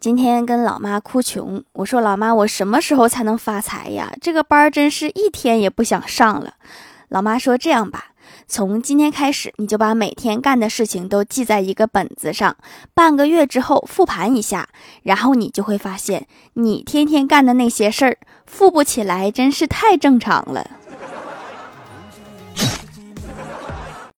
今天跟老妈哭穷，我说老妈，我什么时候才能发财呀？这个班真是一天也不想上了。老妈说这样吧，从今天开始，你就把每天干的事情都记在一个本子上，半个月之后复盘一下，然后你就会发现，你天天干的那些事儿，富不起来真是太正常了。